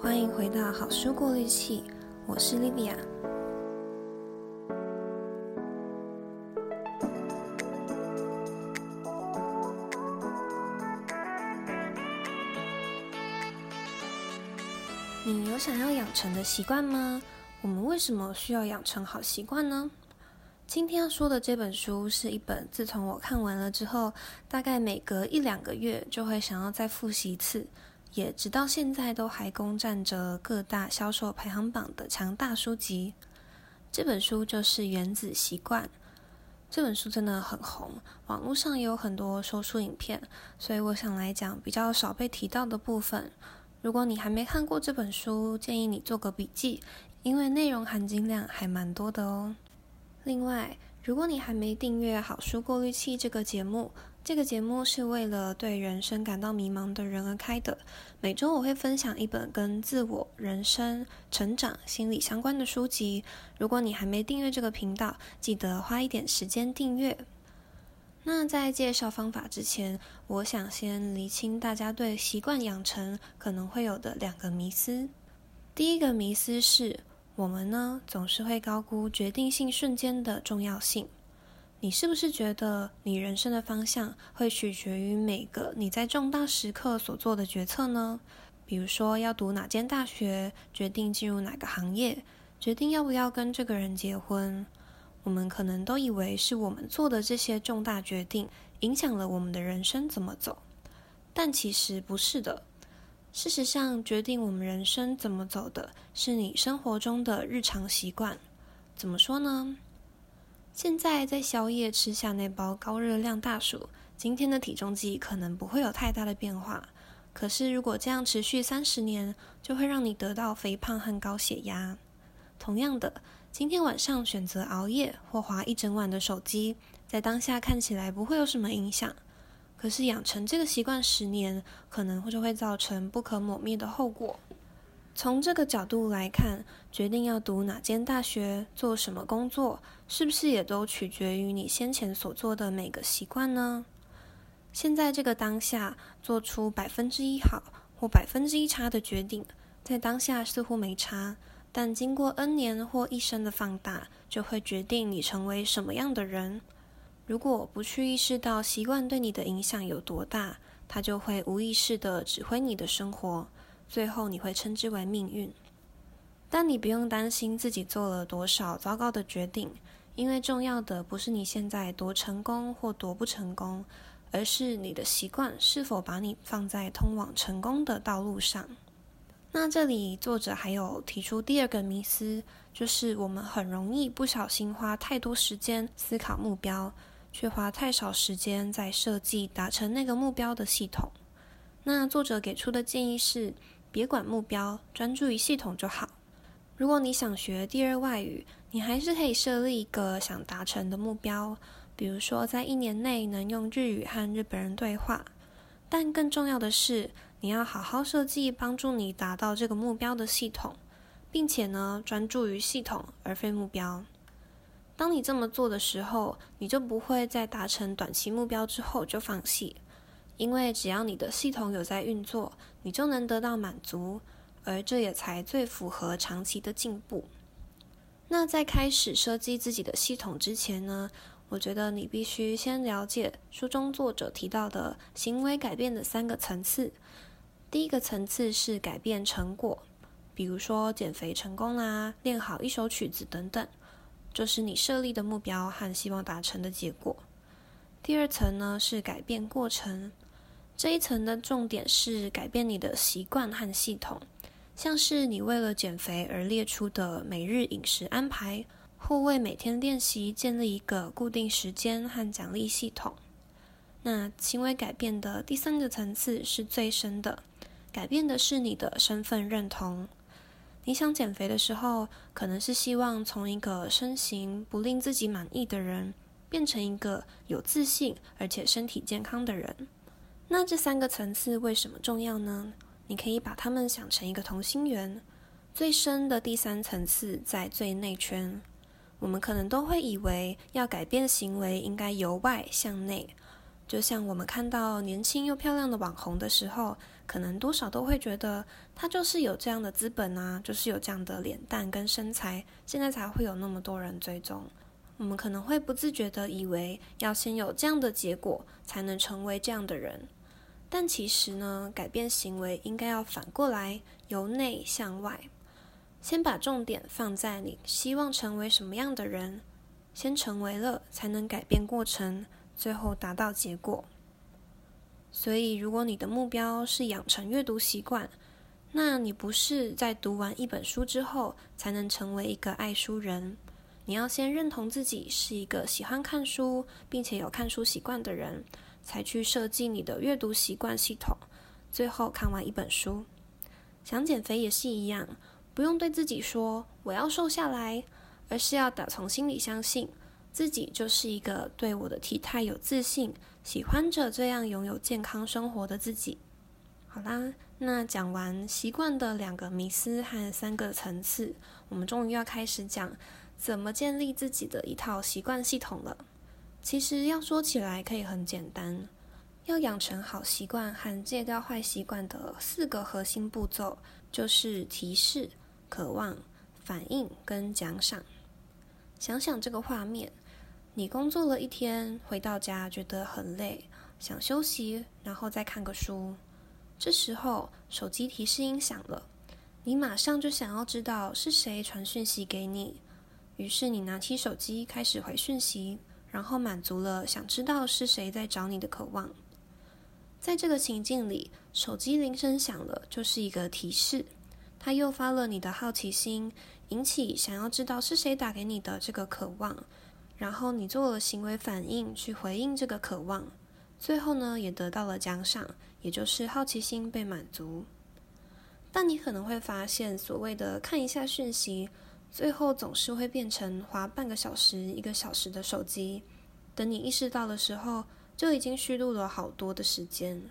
欢迎回到好书过滤器，我是莉莉亚。你有想要养成的习惯吗？我们为什么需要养成好习惯呢？今天要说的这本书是一本自从我看完了之后，大概每隔一两个月就会想要再复习一次。也直到现在都还攻占着各大销售排行榜的强大书籍。这本书就是《原子习惯》。这本书真的很红，网络上也有很多说书影片，所以我想来讲比较少被提到的部分。如果你还没看过这本书，建议你做个笔记，因为内容含金量还蛮多的哦。另外，如果你还没订阅《好书过滤器》这个节目，这个节目是为了对人生感到迷茫的人而开的。每周我会分享一本跟自我、人生、成长、心理相关的书籍。如果你还没订阅这个频道，记得花一点时间订阅。那在介绍方法之前，我想先厘清大家对习惯养成可能会有的两个迷思。第一个迷思是我们呢总是会高估决定性瞬间的重要性。你是不是觉得你人生的方向会取决于每个你在重大时刻所做的决策呢？比如说要读哪间大学，决定进入哪个行业，决定要不要跟这个人结婚。我们可能都以为是我们做的这些重大决定影响了我们的人生怎么走，但其实不是的。事实上，决定我们人生怎么走的是你生活中的日常习惯。怎么说呢？现在在宵夜吃下那包高热量大薯，今天的体重计可能不会有太大的变化。可是如果这样持续三十年，就会让你得到肥胖和高血压。同样的，今天晚上选择熬夜或划一整晚的手机，在当下看起来不会有什么影响。可是养成这个习惯十年，可能就会造成不可磨灭的后果。从这个角度来看，决定要读哪间大学、做什么工作，是不是也都取决于你先前所做的每个习惯呢？现在这个当下，做出百分之一好或百分之一差的决定，在当下似乎没差，但经过 N 年或一生的放大，就会决定你成为什么样的人。如果不去意识到习惯对你的影响有多大，它就会无意识地指挥你的生活。最后你会称之为命运，但你不用担心自己做了多少糟糕的决定，因为重要的不是你现在多成功或多不成功，而是你的习惯是否把你放在通往成功的道路上。那这里作者还有提出第二个迷思，就是我们很容易不小心花太多时间思考目标，却花太少时间在设计达成那个目标的系统。那作者给出的建议是，别管目标，专注于系统就好。如果你想学第二外语，你还是可以设立一个想达成的目标，比如说在一年内能用日语和日本人对话。但更重要的是，你要好好设计帮助你达到这个目标的系统，并且呢，专注于系统而非目标。当你这么做的时候，你就不会在达成短期目标之后就放弃。因为只要你的系统有在运作，你就能得到满足，而这也才最符合长期的进步。那在开始设计自己的系统之前呢，我觉得你必须先了解书中作者提到的行为改变的三个层次。第一个层次是改变成果，比如说减肥成功啦，练好一首曲子等等，就是你设立的目标和希望达成的结果。第二层呢是改变过程。这一层的重点是改变你的习惯和系统，像是你为了减肥而列出的每日饮食安排，或为每天练习建立一个固定时间和奖励系统。那行为改变的第三个层次是最深的，改变的是你的身份认同。你想减肥的时候，可能是希望从一个身形不令自己满意的人，变成一个有自信而且身体健康的人。那这三个层次为什么重要呢？你可以把它们想成一个同心圆，最深的第三层次在最内圈。我们可能都会以为要改变行为应该由外向内，就像我们看到年轻又漂亮的网红的时候，可能多少都会觉得他就是有这样的资本啊，就是有这样的脸蛋跟身材，现在才会有那么多人追踪。我们可能会不自觉地以为要先有这样的结果，才能成为这样的人。但其实呢，改变行为应该要反过来，由内向外，先把重点放在你希望成为什么样的人，先成为了，才能改变过程，最后达到结果。所以，如果你的目标是养成阅读习惯，那你不是在读完一本书之后才能成为一个爱书人。你要先认同自己是一个喜欢看书，并且有看书习惯的人，才去设计你的阅读习惯系统，最后看完一本书。想减肥也是一样，不用对自己说我要瘦下来，而是要打从心里相信自己就是一个对我的体态有自信。喜欢着这样拥有健康生活的自己。好啦，那讲完习惯的两个迷思和三个层次，我们终于要开始讲怎么建立自己的一套习惯系统了。其实要说起来可以很简单，要养成好习惯和戒掉坏习惯的四个核心步骤，就是提示、渴望、反应跟奖赏。想想这个画面。你工作了一天，回到家觉得很累，想休息，然后再看个书。这时候手机提示音响了，你马上就想要知道是谁传讯息给你，于是你拿起手机开始回讯息，然后满足了想知道是谁在找你的渴望。在这个情境里，手机铃声响了，就是一个提示，它诱发了你的好奇心，引起想要知道是谁打给你的这个渴望。然后你做了行为反应去回应这个渴望，最后呢也得到了奖赏，也就是好奇心被满足。但你可能会发现，所谓的看一下讯息，最后总是会变成滑半个小时、一个小时的手机。等你意识到的时候，就已经虚度了好多的时间。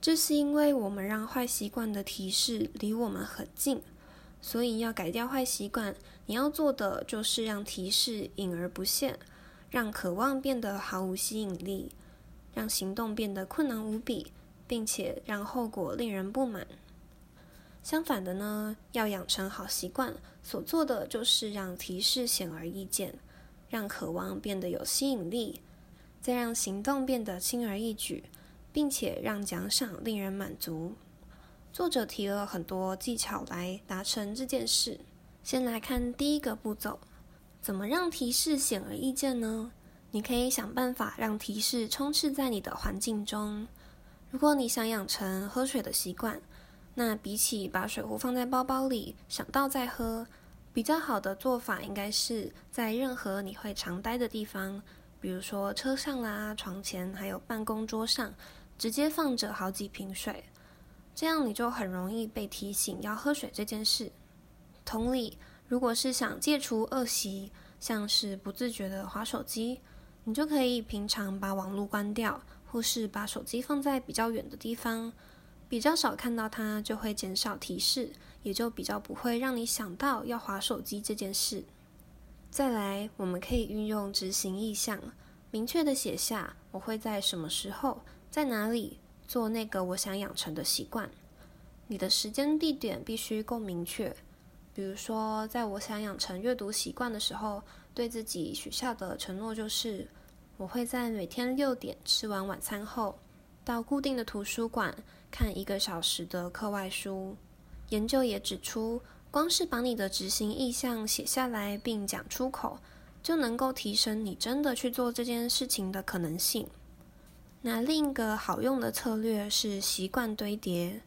这是因为我们让坏习惯的提示离我们很近。所以要改掉坏习惯，你要做的就是让提示隐而不见，让渴望变得毫无吸引力，让行动变得困难无比，并且让后果令人不满。相反的呢，要养成好习惯，所做的就是让提示显而易见，让渴望变得有吸引力，再让行动变得轻而易举，并且让奖赏令人满足。作者提了很多技巧来达成这件事。先来看第一个步骤，怎么让提示显而易见呢？你可以想办法让提示充斥在你的环境中。如果你想养成喝水的习惯，那比起把水壶放在包包里，想到再喝，比较好的做法应该是在任何你会常待的地方，比如说车上啦、床前，还有办公桌上，直接放着好几瓶水。这样你就很容易被提醒要喝水这件事。同理，如果是想戒除恶习，像是不自觉的划手机，你就可以平常把网络关掉，或是把手机放在比较远的地方，比较少看到它，就会减少提示，也就比较不会让你想到要划手机这件事。再来，我们可以运用执行意向，明确的写下我会在什么时候，在哪里。做那个我想养成的习惯，你的时间地点必须够明确。比如说，在我想养成阅读习惯的时候，对自己许下的承诺就是，我会在每天六点吃完晚餐后，到固定的图书馆看一个小时的课外书。研究也指出，光是把你的执行意向写下来并讲出口，就能够提升你真的去做这件事情的可能性。那另一个好用的策略是习惯堆叠。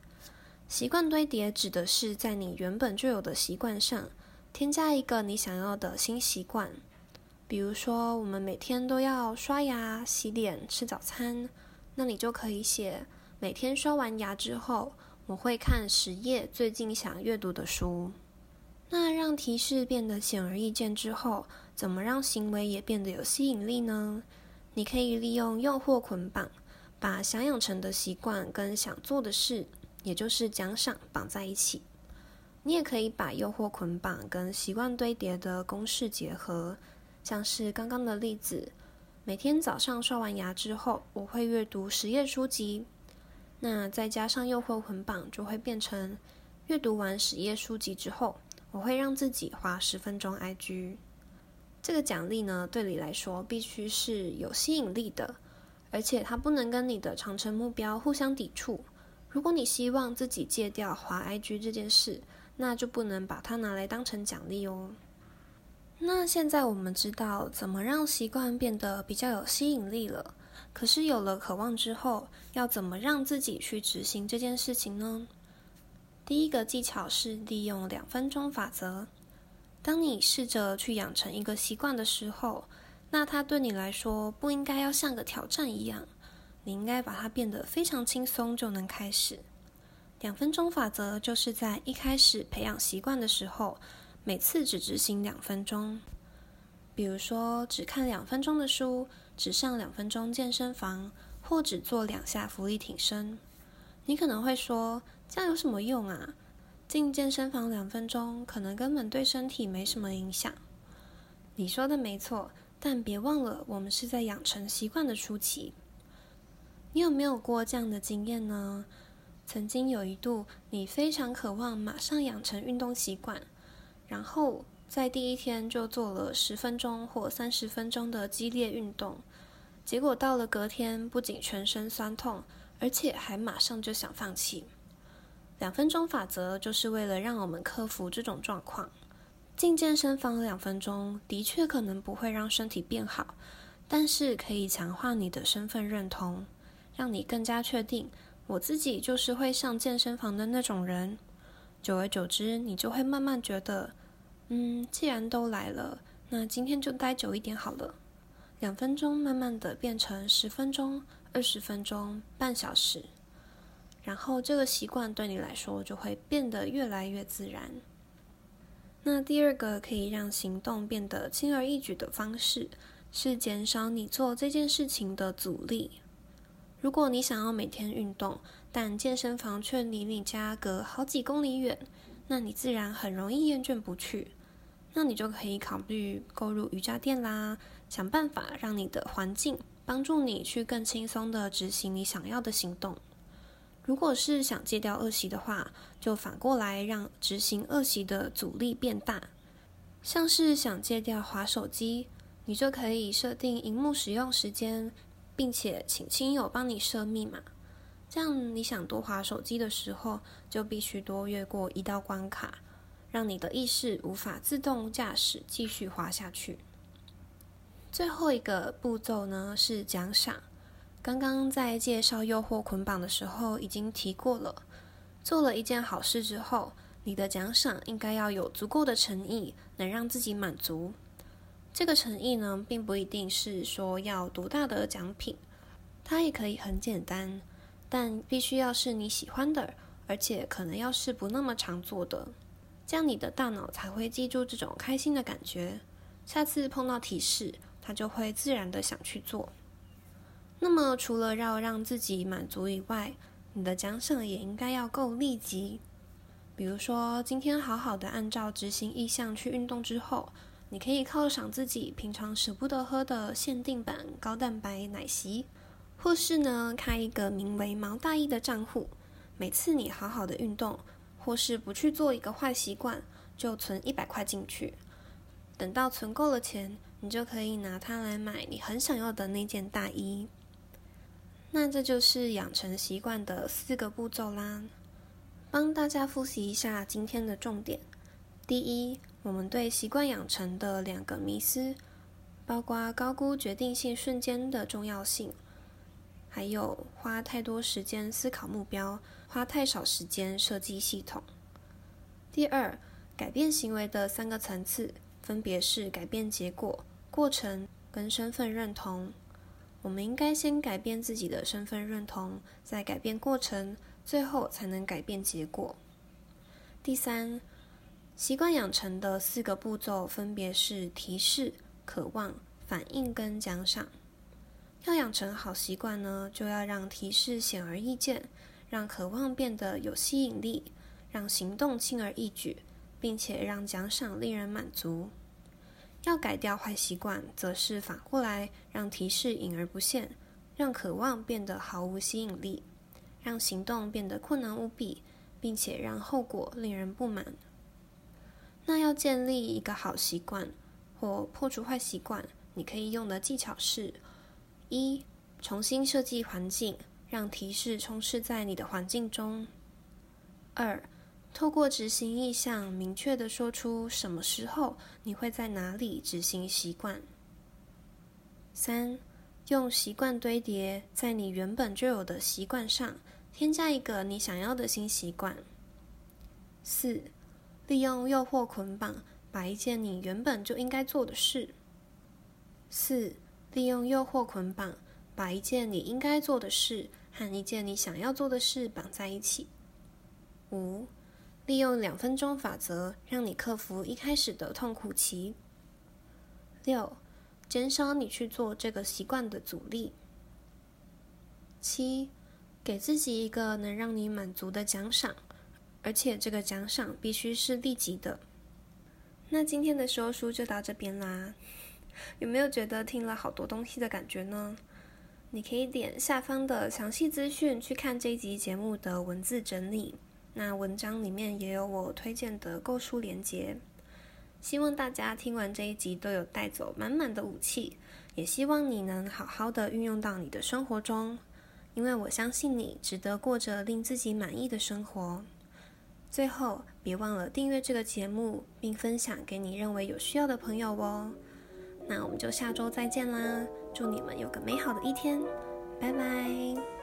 习惯堆叠指的是在你原本就有的习惯上，添加一个你想要的新习惯。比如说，我们每天都要刷牙、洗脸、吃早餐，那你就可以写：每天刷完牙之后，我会看十页最近想阅读的书。那让提示变得显而易见之后，怎么让行为也变得有吸引力呢？你可以利用诱惑捆绑，把想养成的习惯跟想做的事，也就是奖赏绑在一起。你也可以把诱惑捆绑跟习惯堆叠的公式结合，像是刚刚的例子：每天早上刷完牙之后，我会阅读十页书籍。那再加上诱惑捆绑，就会变成阅读完十页书籍之后，我会让自己花十分钟 IG。这个奖励呢，对你来说必须是有吸引力的，而且它不能跟你的长程目标互相抵触。如果你希望自己戒掉滑 IG 这件事，那就不能把它拿来当成奖励哦。那现在我们知道怎么让习惯变得比较有吸引力了。可是有了渴望之后，要怎么让自己去执行这件事情呢？第一个技巧是利用两分钟法则。当你试着去养成一个习惯的时候，那它对你来说不应该要像个挑战一样，你应该把它变得非常轻松就能开始。两分钟法则就是在一开始培养习惯的时候，每次只执行两分钟。比如说，只看两分钟的书，只上两分钟健身房，或只做两下伏地挺身。你可能会说，这样有什么用啊？进健身房两分钟，可能根本对身体没什么影响。你说的没错，但别忘了，我们是在养成习惯的初期。你有没有过这样的经验呢？曾经有一度，你非常渴望马上养成运动习惯，然后，在第一天就做了十分钟或三十分钟的激烈运动，结果到了隔天，不仅全身酸痛，而且还马上就想放弃。两分钟法则就是为了让我们克服这种状况。进健身房两分钟的确可能不会让身体变好，但是可以强化你的身份认同，让你更加确定我自己就是会上健身房的那种人。久而久之，你就会慢慢觉得。嗯，既然都来了，那今天就待久一点好了。两分钟慢慢的变成十分钟、二十分钟、半小时，然后这个习惯对你来说就会变得越来越自然。那第二个可以让行动变得轻而易举的方式，是减少你做这件事情的阻力。如果你想要每天运动，但健身房却离你家隔好几公里远，那你自然很容易厌倦不去。那你就可以考虑购入瑜伽垫啦，想办法让你的环境帮助你去更轻松地执行你想要的行动。如果是想戒掉恶习的话，就反过来让执行恶习的阻力变大。像是想戒掉滑手机，你就可以设定荧幕使用时间，并且请亲友帮你设密码。这样你想多滑手机的时候，就必须多越过一道关卡。让你的意识无法自动驾驶继续滑下去。最后一个步骤呢，是奖赏。刚刚在介绍诱惑捆绑的时候已经提过了，做了一件好事之后，你的奖赏应该要有足够的诚意，能让自己满足。这个诚意呢，并不一定是说要多大的奖品，它也可以很简单，但必须要是你喜欢的，而且可能要是不那么常做的。这样你的大脑才会记住这种开心的感觉，下次碰到提示，它就会自然的想去做。那么除了要让自己满足以外，你的奖赏也应该要够立即。比如说，今天好好的按照执行意向去运动之后，你可以犒赏自己平常舍不得喝的限定版高蛋白奶昔，或是呢开一个名为“毛大衣”的账户，每次你好好的运动。或是不去做一个坏习惯，就存一百块进去，等到存够了钱，你就可以拿它来买你很想要的那件大衣。那这就是养成习惯的四个步骤啦。帮大家复习一下今天的重点：第一，我们对习惯养成的两个迷思，包括高估决定性瞬间的重要性，还有花太多时间思考目标。花太少时间设计系统。第二，改变行为的三个层次分别是改变结果、过程跟身份认同。我们应该先改变自己的身份认同，再改变过程，最后才能改变结果。第三，习惯养成的四个步骤分别是提示、渴望、反应跟奖赏。要养成好习惯呢，就要让提示显而易见。让渴望变得有吸引力，让行动轻而易举，并且让奖赏令人满足。要改掉坏习惯，则是反过来，让提示隐而不见，让渴望变得毫无吸引力，让行动变得困难无比，并且让后果令人不满。那要建立一个好习惯或破除坏习惯，你可以用的技巧是：一、重新设计环境，让提示充斥在你的环境中；二、透过执行意向，明确地说出什么时候你会在哪里执行习惯；三、用习惯堆叠在你原本就有的习惯上，添加一个你想要的新习惯；四。利用诱惑捆绑，把一件你原本就应该做的事。四、利用诱惑捆绑，把一件你应该做的事和一件你想要做的事绑在一起。五、利用两分钟法则，让你克服一开始的痛苦期。六、减少你去做这个习惯的阻力。七、给自己一个能让你满足的奖赏。而且这个奖赏必须是立即的。那今天的说书就到这边啦，有没有觉得听了好多东西的感觉呢？你可以点下方的详细资讯去看这一集节目的文字整理。那文章里面也有我推荐的购书链接。希望大家听完这一集都有带走满满的武器，也希望你能好好的运用到你的生活中，因为我相信你值得过着令自己满意的生活。最后，别忘了订阅这个节目，并分享给你认为有需要的朋友哦。那我们就下周再见啦！祝你们有个美好的一天，拜拜。